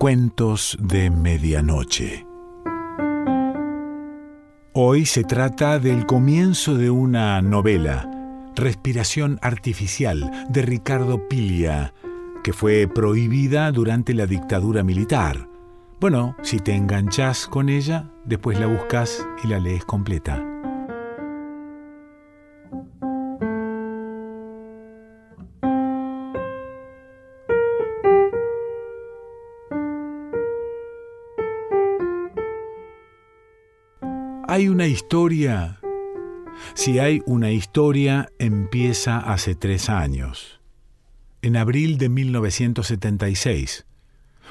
Cuentos de Medianoche. Hoy se trata del comienzo de una novela, Respiración Artificial, de Ricardo Piglia, que fue prohibida durante la dictadura militar. Bueno, si te enganchas con ella, después la buscas y la lees completa. Historia. Si hay una historia, empieza hace tres años. En abril de 1976,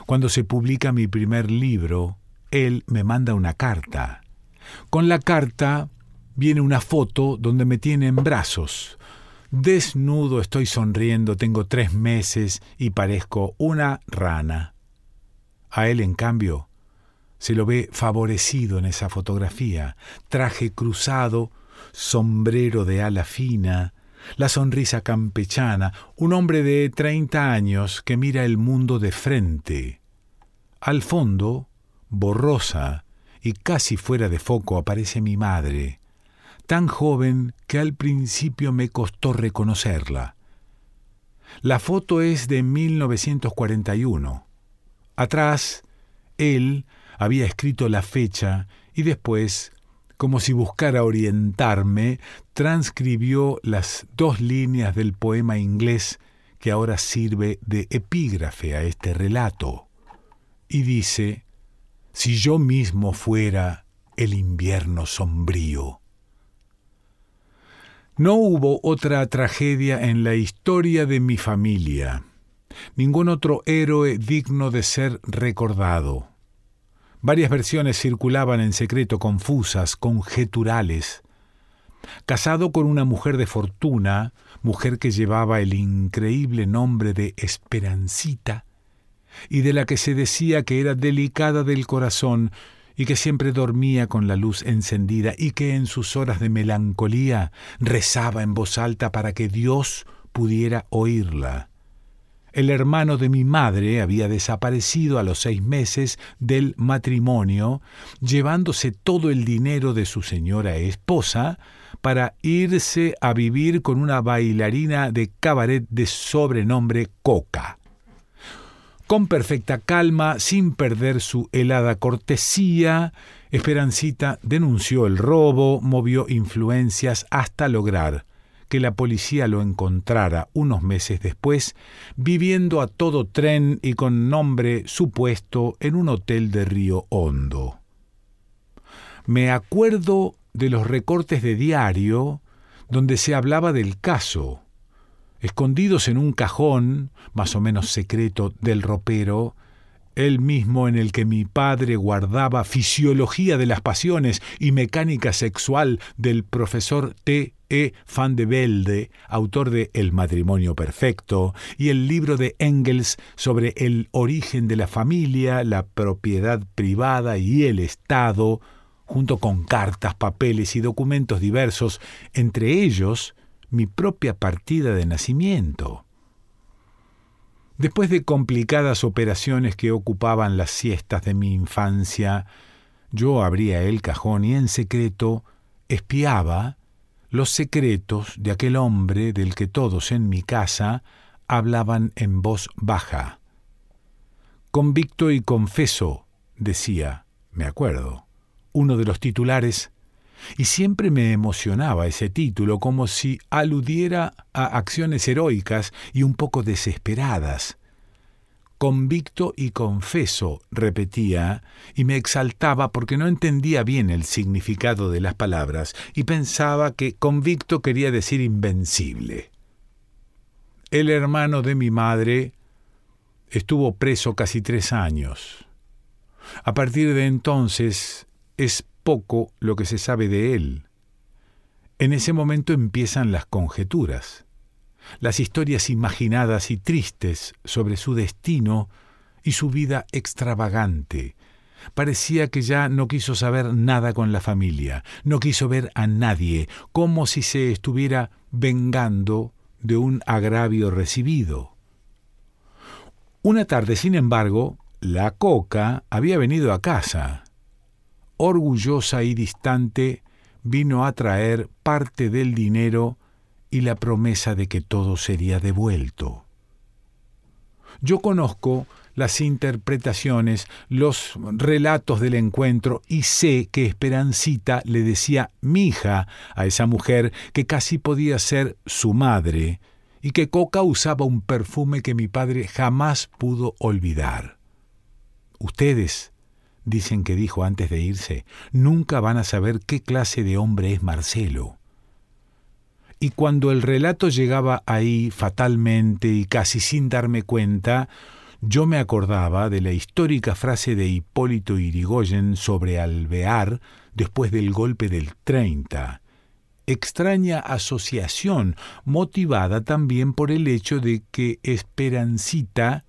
cuando se publica mi primer libro, él me manda una carta. Con la carta viene una foto donde me tiene en brazos. Desnudo estoy sonriendo, tengo tres meses y parezco una rana. A él, en cambio, se lo ve favorecido en esa fotografía, traje cruzado, sombrero de ala fina, la sonrisa campechana, un hombre de treinta años que mira el mundo de frente. Al fondo, borrosa y casi fuera de foco, aparece mi madre, tan joven que al principio me costó reconocerla. La foto es de 1941. Atrás, él, había escrito la fecha y después, como si buscara orientarme, transcribió las dos líneas del poema inglés que ahora sirve de epígrafe a este relato. Y dice, si yo mismo fuera el invierno sombrío. No hubo otra tragedia en la historia de mi familia, ningún otro héroe digno de ser recordado. Varias versiones circulaban en secreto confusas, conjeturales. Casado con una mujer de fortuna, mujer que llevaba el increíble nombre de Esperancita, y de la que se decía que era delicada del corazón y que siempre dormía con la luz encendida y que en sus horas de melancolía rezaba en voz alta para que Dios pudiera oírla. El hermano de mi madre había desaparecido a los seis meses del matrimonio, llevándose todo el dinero de su señora esposa para irse a vivir con una bailarina de cabaret de sobrenombre Coca. Con perfecta calma, sin perder su helada cortesía, Esperancita denunció el robo, movió influencias hasta lograr que la policía lo encontrara unos meses después, viviendo a todo tren y con nombre supuesto en un hotel de Río Hondo. Me acuerdo de los recortes de diario donde se hablaba del caso. Escondidos en un cajón, más o menos secreto, del ropero, el mismo en el que mi padre guardaba Fisiología de las Pasiones y Mecánica Sexual del profesor T. E. Van de Velde, autor de El matrimonio perfecto, y el libro de Engels sobre el origen de la familia, la propiedad privada y el Estado, junto con cartas, papeles y documentos diversos, entre ellos mi propia partida de nacimiento. Después de complicadas operaciones que ocupaban las siestas de mi infancia, yo abría el cajón y en secreto espiaba los secretos de aquel hombre del que todos en mi casa hablaban en voz baja. Convicto y confeso, decía, me acuerdo, uno de los titulares y siempre me emocionaba ese título como si aludiera a acciones heroicas y un poco desesperadas. Convicto y confeso, repetía, y me exaltaba porque no entendía bien el significado de las palabras y pensaba que convicto quería decir invencible. El hermano de mi madre estuvo preso casi tres años. A partir de entonces es poco lo que se sabe de él. En ese momento empiezan las conjeturas, las historias imaginadas y tristes sobre su destino y su vida extravagante. Parecía que ya no quiso saber nada con la familia, no quiso ver a nadie, como si se estuviera vengando de un agravio recibido. Una tarde, sin embargo, la coca había venido a casa. Orgullosa y distante, vino a traer parte del dinero y la promesa de que todo sería devuelto. Yo conozco las interpretaciones, los relatos del encuentro y sé que Esperancita le decía mija a esa mujer que casi podía ser su madre y que Coca usaba un perfume que mi padre jamás pudo olvidar. Ustedes, dicen que dijo antes de irse, nunca van a saber qué clase de hombre es Marcelo. Y cuando el relato llegaba ahí fatalmente y casi sin darme cuenta, yo me acordaba de la histórica frase de Hipólito Irigoyen sobre Alvear después del golpe del 30. Extraña asociación, motivada también por el hecho de que Esperancita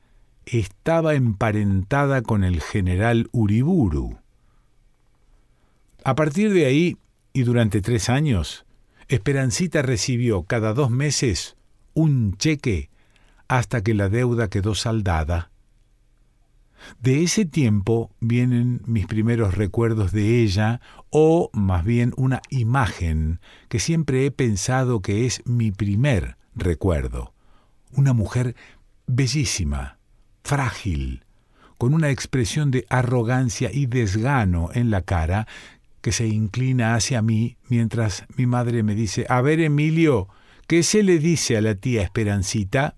estaba emparentada con el general Uriburu. A partir de ahí, y durante tres años, Esperancita recibió cada dos meses un cheque hasta que la deuda quedó saldada. De ese tiempo vienen mis primeros recuerdos de ella, o más bien una imagen que siempre he pensado que es mi primer recuerdo. Una mujer bellísima, frágil, con una expresión de arrogancia y desgano en la cara que se inclina hacia mí mientras mi madre me dice, A ver, Emilio, ¿qué se le dice a la tía Esperancita?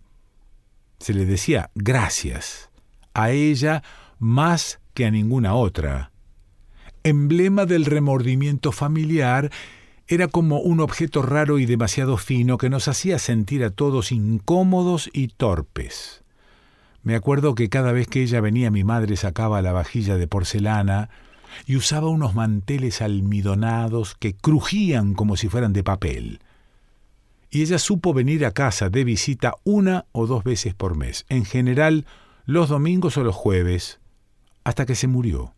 Se le decía gracias, a ella más que a ninguna otra. Emblema del remordimiento familiar, era como un objeto raro y demasiado fino que nos hacía sentir a todos incómodos y torpes. Me acuerdo que cada vez que ella venía mi madre sacaba la vajilla de porcelana, y usaba unos manteles almidonados que crujían como si fueran de papel. Y ella supo venir a casa de visita una o dos veces por mes, en general los domingos o los jueves, hasta que se murió.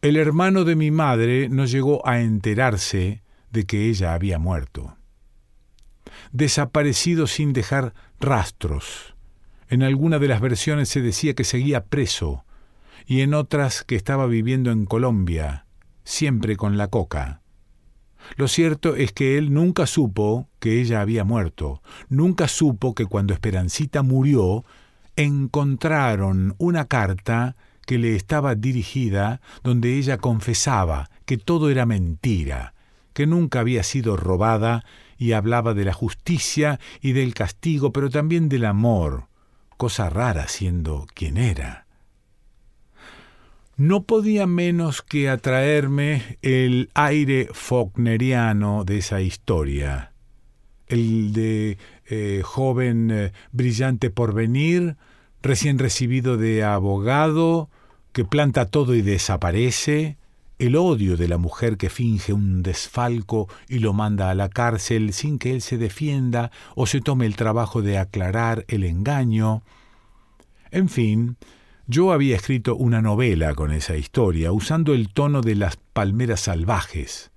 El hermano de mi madre no llegó a enterarse de que ella había muerto. Desaparecido sin dejar rastros. En alguna de las versiones se decía que seguía preso, y en otras que estaba viviendo en Colombia, siempre con la coca. Lo cierto es que él nunca supo que ella había muerto, nunca supo que cuando Esperancita murió, encontraron una carta que le estaba dirigida donde ella confesaba que todo era mentira, que nunca había sido robada y hablaba de la justicia y del castigo, pero también del amor, cosa rara siendo quien era no podía menos que atraerme el aire faulkneriano de esa historia, el de eh, joven eh, brillante por venir, recién recibido de abogado, que planta todo y desaparece, el odio de la mujer que finge un desfalco y lo manda a la cárcel sin que él se defienda o se tome el trabajo de aclarar el engaño. En fin, yo había escrito una novela con esa historia, usando el tono de las palmeras salvajes.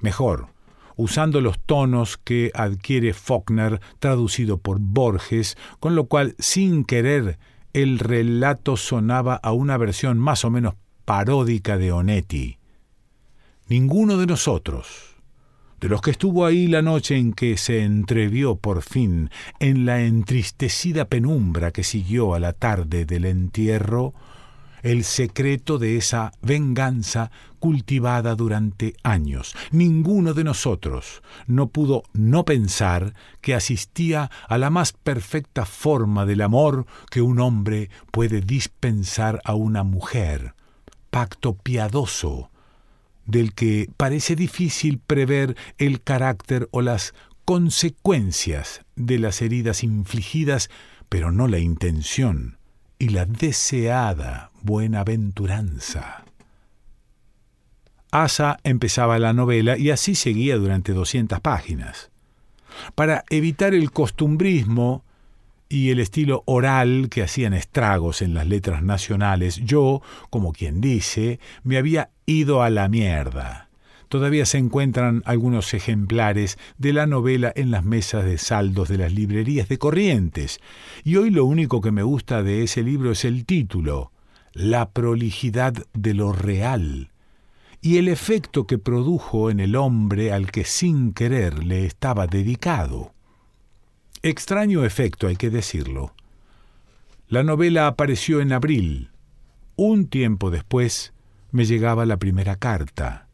Mejor, usando los tonos que adquiere Faulkner traducido por Borges, con lo cual, sin querer, el relato sonaba a una versión más o menos paródica de Onetti. Ninguno de nosotros, de los que estuvo ahí la noche en que se entrevió por fin en la entristecida penumbra que siguió a la tarde del entierro, el secreto de esa venganza cultivada durante años. Ninguno de nosotros no pudo no pensar que asistía a la más perfecta forma del amor que un hombre puede dispensar a una mujer, pacto piadoso, del que parece difícil prever el carácter o las consecuencias de las heridas infligidas, pero no la intención y la deseada buenaventuranza. Asa empezaba la novela y así seguía durante 200 páginas. Para evitar el costumbrismo y el estilo oral que hacían estragos en las letras nacionales, yo, como quien dice, me había ido a la mierda. Todavía se encuentran algunos ejemplares de la novela en las mesas de saldos de las librerías de Corrientes, y hoy lo único que me gusta de ese libro es el título, La prolijidad de lo real, y el efecto que produjo en el hombre al que sin querer le estaba dedicado. Extraño efecto, hay que decirlo. La novela apareció en abril. Un tiempo después me llegaba la primera carta.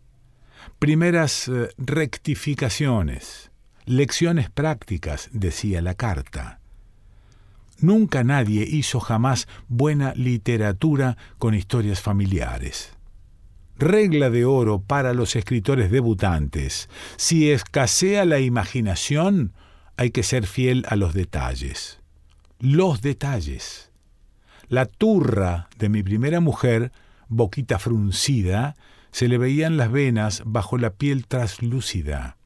Primeras eh, rectificaciones, lecciones prácticas, decía la carta. Nunca nadie hizo jamás buena literatura con historias familiares. Regla de oro para los escritores debutantes. Si escasea la imaginación, hay que ser fiel a los detalles. Los detalles. La turra de mi primera mujer, boquita fruncida, se le veían las venas bajo la piel traslúcida.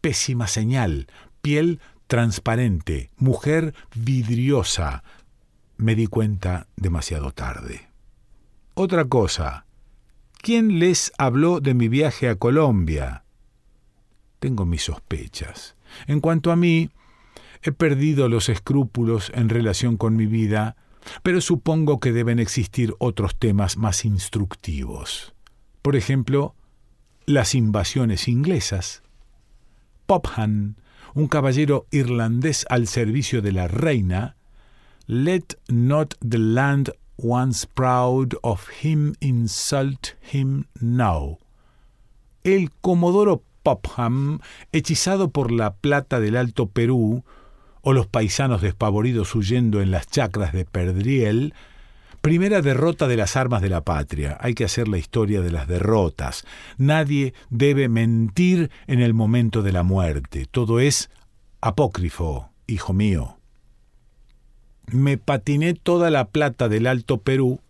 Pésima señal, piel transparente, mujer vidriosa. Me di cuenta demasiado tarde. Otra cosa. ¿Quién les habló de mi viaje a Colombia? Tengo mis sospechas. En cuanto a mí, he perdido los escrúpulos en relación con mi vida, pero supongo que deben existir otros temas más instructivos. Por ejemplo, las invasiones inglesas. Popham, un caballero irlandés al servicio de la reina, Let not the land once proud of him insult him now. El comodoro Popham, hechizado por la plata del Alto Perú, o los paisanos despavoridos huyendo en las chacras de Perdriel, primera derrota de las armas de la patria. Hay que hacer la historia de las derrotas. Nadie debe mentir en el momento de la muerte. Todo es apócrifo, hijo mío. Me patiné toda la plata del Alto Perú,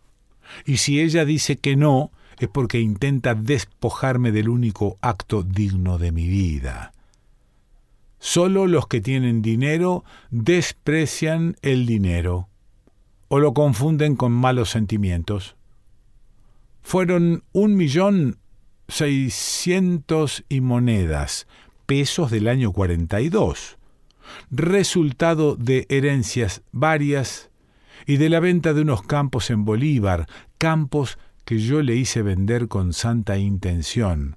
y si ella dice que no, es porque intenta despojarme del único acto digno de mi vida. Solo los que tienen dinero desprecian el dinero o lo confunden con malos sentimientos. Fueron un millón seiscientos y monedas, pesos del año 42, resultado de herencias varias y de la venta de unos campos en Bolívar, campos que yo le hice vender con santa intención,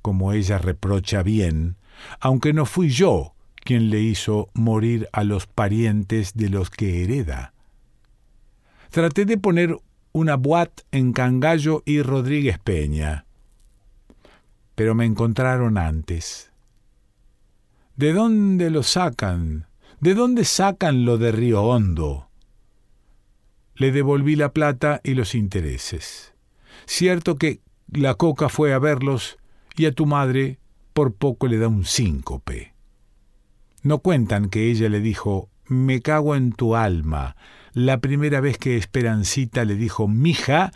como ella reprocha bien, aunque no fui yo quien le hizo morir a los parientes de los que hereda. Traté de poner una boat en Cangallo y Rodríguez Peña, pero me encontraron antes. ¿De dónde lo sacan? ¿De dónde sacan lo de Río Hondo? Le devolví la plata y los intereses. Cierto que la coca fue a verlos y a tu madre por poco le da un síncope. No cuentan que ella le dijo, me cago en tu alma, la primera vez que Esperancita le dijo mija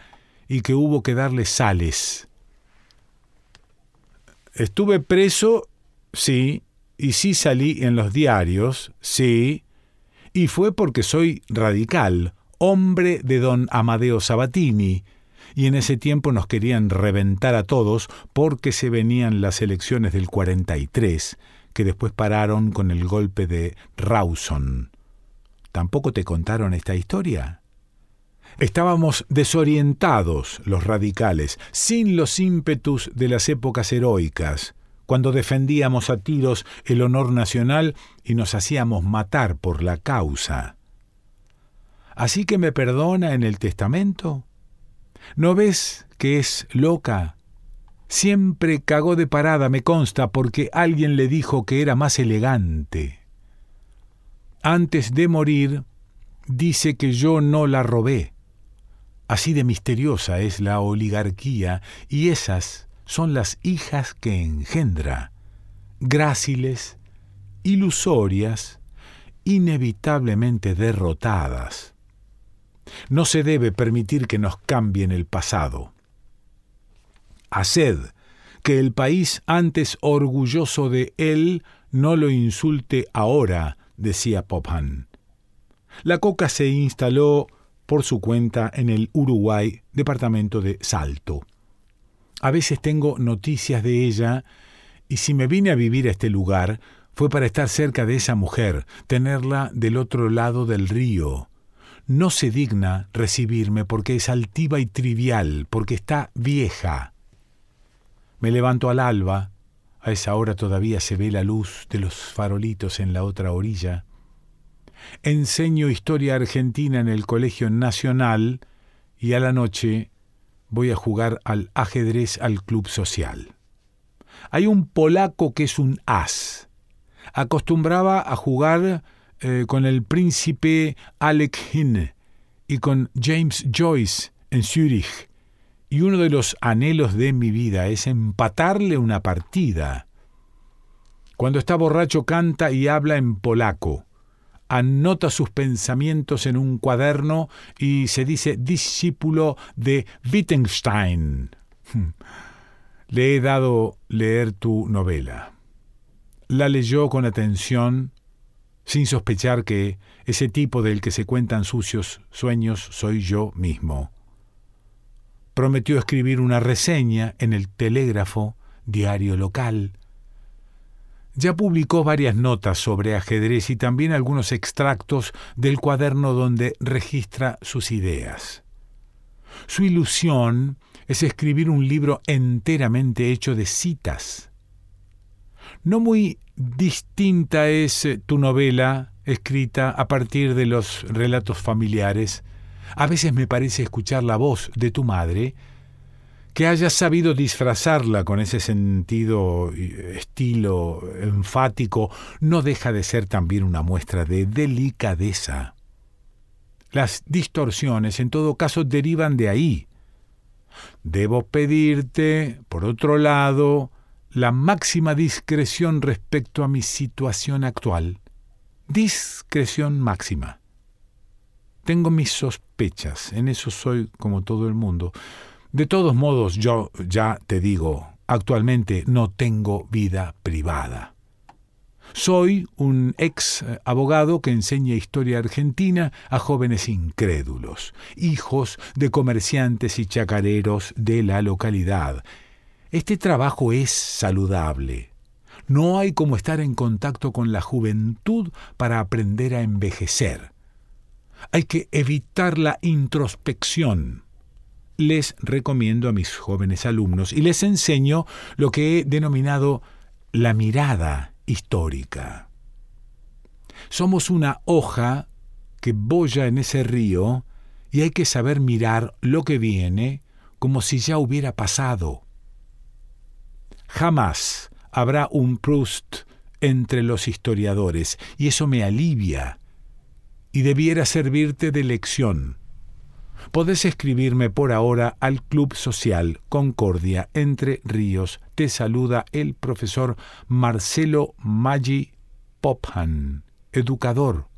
y que hubo que darle sales. Estuve preso, sí, y sí salí en los diarios, sí, y fue porque soy radical, hombre de don Amadeo Sabatini, y en ese tiempo nos querían reventar a todos porque se venían las elecciones del 43, que después pararon con el golpe de Rawson. ¿Tampoco te contaron esta historia? Estábamos desorientados los radicales, sin los ímpetus de las épocas heroicas, cuando defendíamos a tiros el honor nacional y nos hacíamos matar por la causa. ¿Así que me perdona en el testamento? ¿No ves que es loca? Siempre cagó de parada, me consta, porque alguien le dijo que era más elegante. Antes de morir, dice que yo no la robé. Así de misteriosa es la oligarquía, y esas son las hijas que engendra, gráciles, ilusorias, inevitablemente derrotadas. No se debe permitir que nos cambien el pasado. Haced que el país antes orgulloso de él no lo insulte ahora, decía Popham. La coca se instaló por su cuenta en el Uruguay, departamento de Salto. A veces tengo noticias de ella y si me vine a vivir a este lugar fue para estar cerca de esa mujer, tenerla del otro lado del río. No se digna recibirme porque es altiva y trivial, porque está vieja. Me levanto al alba, a esa hora todavía se ve la luz de los farolitos en la otra orilla. Enseño historia argentina en el Colegio Nacional y a la noche voy a jugar al ajedrez al club social. Hay un polaco que es un as. Acostumbraba a jugar eh, con el príncipe Alec y con James Joyce en Zúrich. Y uno de los anhelos de mi vida es empatarle una partida. Cuando está borracho canta y habla en polaco anota sus pensamientos en un cuaderno y se dice discípulo de Wittgenstein. Le he dado leer tu novela. La leyó con atención, sin sospechar que ese tipo del que se cuentan sucios sueños soy yo mismo. Prometió escribir una reseña en el telégrafo, diario local, ya publicó varias notas sobre ajedrez y también algunos extractos del cuaderno donde registra sus ideas. Su ilusión es escribir un libro enteramente hecho de citas. No muy distinta es eh, tu novela, escrita a partir de los relatos familiares. A veces me parece escuchar la voz de tu madre que hayas sabido disfrazarla con ese sentido, estilo enfático, no deja de ser también una muestra de delicadeza. Las distorsiones, en todo caso, derivan de ahí. Debo pedirte, por otro lado, la máxima discreción respecto a mi situación actual. Discreción máxima. Tengo mis sospechas, en eso soy como todo el mundo, de todos modos, yo ya te digo, actualmente no tengo vida privada. Soy un ex abogado que enseña historia argentina a jóvenes incrédulos, hijos de comerciantes y chacareros de la localidad. Este trabajo es saludable. No hay como estar en contacto con la juventud para aprender a envejecer. Hay que evitar la introspección les recomiendo a mis jóvenes alumnos y les enseño lo que he denominado la mirada histórica. Somos una hoja que boya en ese río y hay que saber mirar lo que viene como si ya hubiera pasado. Jamás habrá un Proust entre los historiadores, y eso me alivia, y debiera servirte de lección podés escribirme por ahora al Club Social Concordia Entre Ríos. Te saluda el profesor Marcelo Maggi Pophan, educador,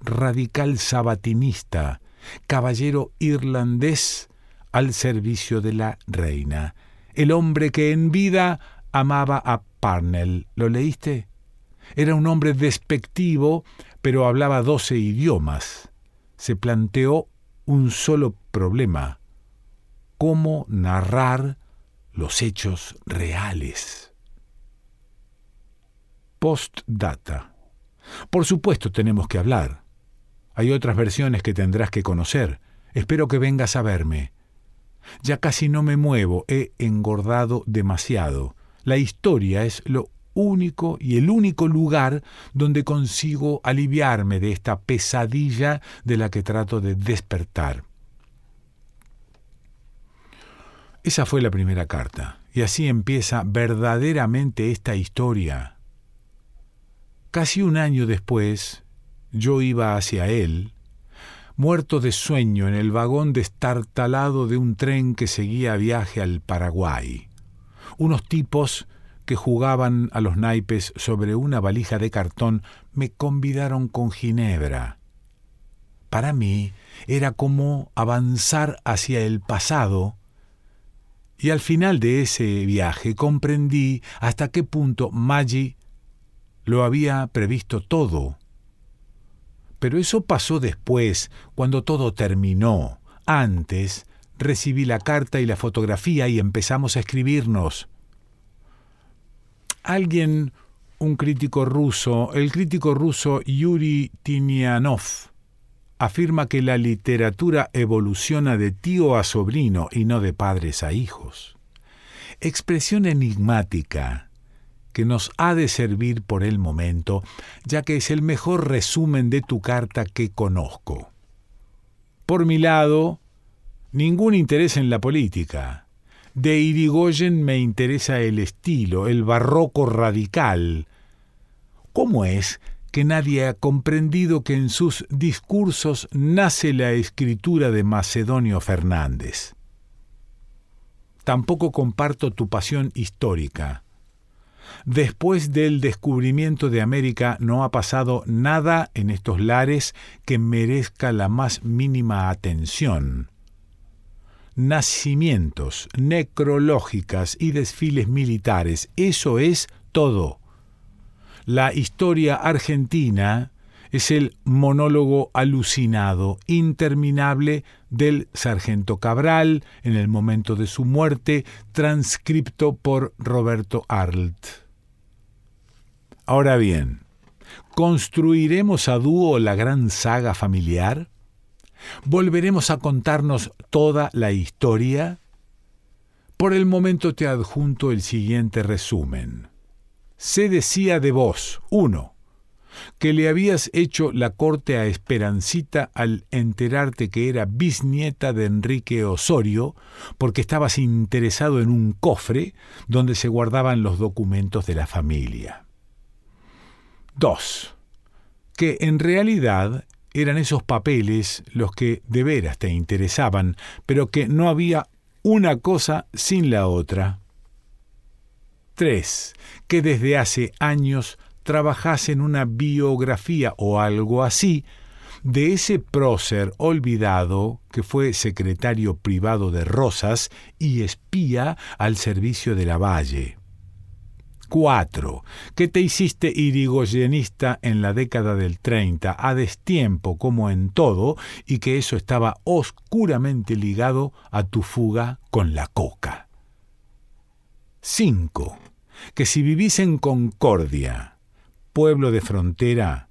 radical sabatinista, caballero irlandés al servicio de la reina, el hombre que en vida amaba a Parnell. ¿Lo leíste? Era un hombre despectivo, pero hablaba doce idiomas. Se planteó un solo problema, cómo narrar los hechos reales. Postdata. Por supuesto tenemos que hablar. Hay otras versiones que tendrás que conocer. Espero que vengas a verme. Ya casi no me muevo, he engordado demasiado. La historia es lo único y el único lugar donde consigo aliviarme de esta pesadilla de la que trato de despertar. Esa fue la primera carta, y así empieza verdaderamente esta historia. Casi un año después, yo iba hacia él, muerto de sueño en el vagón destartalado de un tren que seguía viaje al Paraguay. Unos tipos que jugaban a los naipes sobre una valija de cartón me convidaron con Ginebra. Para mí era como avanzar hacia el pasado, y al final de ese viaje comprendí hasta qué punto Maggi lo había previsto todo. Pero eso pasó después, cuando todo terminó. Antes recibí la carta y la fotografía y empezamos a escribirnos. Alguien, un crítico ruso, el crítico ruso Yuri Tinianov, afirma que la literatura evoluciona de tío a sobrino y no de padres a hijos. Expresión enigmática que nos ha de servir por el momento, ya que es el mejor resumen de tu carta que conozco. Por mi lado, ningún interés en la política. De Irigoyen me interesa el estilo, el barroco radical. ¿Cómo es que nadie ha comprendido que en sus discursos nace la escritura de Macedonio Fernández? Tampoco comparto tu pasión histórica. Después del descubrimiento de América no ha pasado nada en estos lares que merezca la más mínima atención. Nacimientos, necrológicas y desfiles militares, eso es todo. La historia argentina es el monólogo alucinado, interminable del sargento Cabral en el momento de su muerte, transcripto por Roberto Arlt. Ahora bien, ¿construiremos a dúo la gran saga familiar? ¿Volveremos a contarnos toda la historia? Por el momento te adjunto el siguiente resumen. Se decía de vos, uno, que le habías hecho la corte a Esperancita al enterarte que era bisnieta de Enrique Osorio, porque estabas interesado en un cofre donde se guardaban los documentos de la familia. 2. Que en realidad eran esos papeles los que de veras te interesaban, pero que no había una cosa sin la otra. 3. Que desde hace años trabajas en una biografía o algo así de ese prócer olvidado que fue secretario privado de Rosas y espía al servicio de la Valle. 4. Que te hiciste irigoyenista en la década del 30, a destiempo como en todo, y que eso estaba oscuramente ligado a tu fuga con la coca. 5. Que si vivís en Concordia, pueblo de frontera,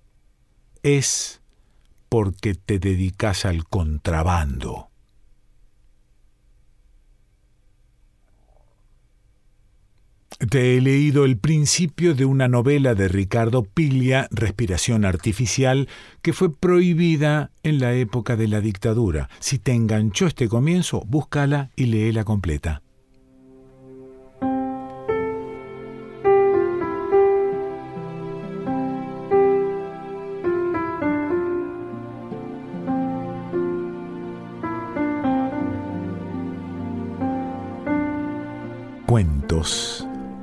es porque te dedicas al contrabando. Te he leído el principio de una novela de Ricardo Piglia, Respiración Artificial, que fue prohibida en la época de la dictadura. Si te enganchó este comienzo, búscala y léela completa. Cuentos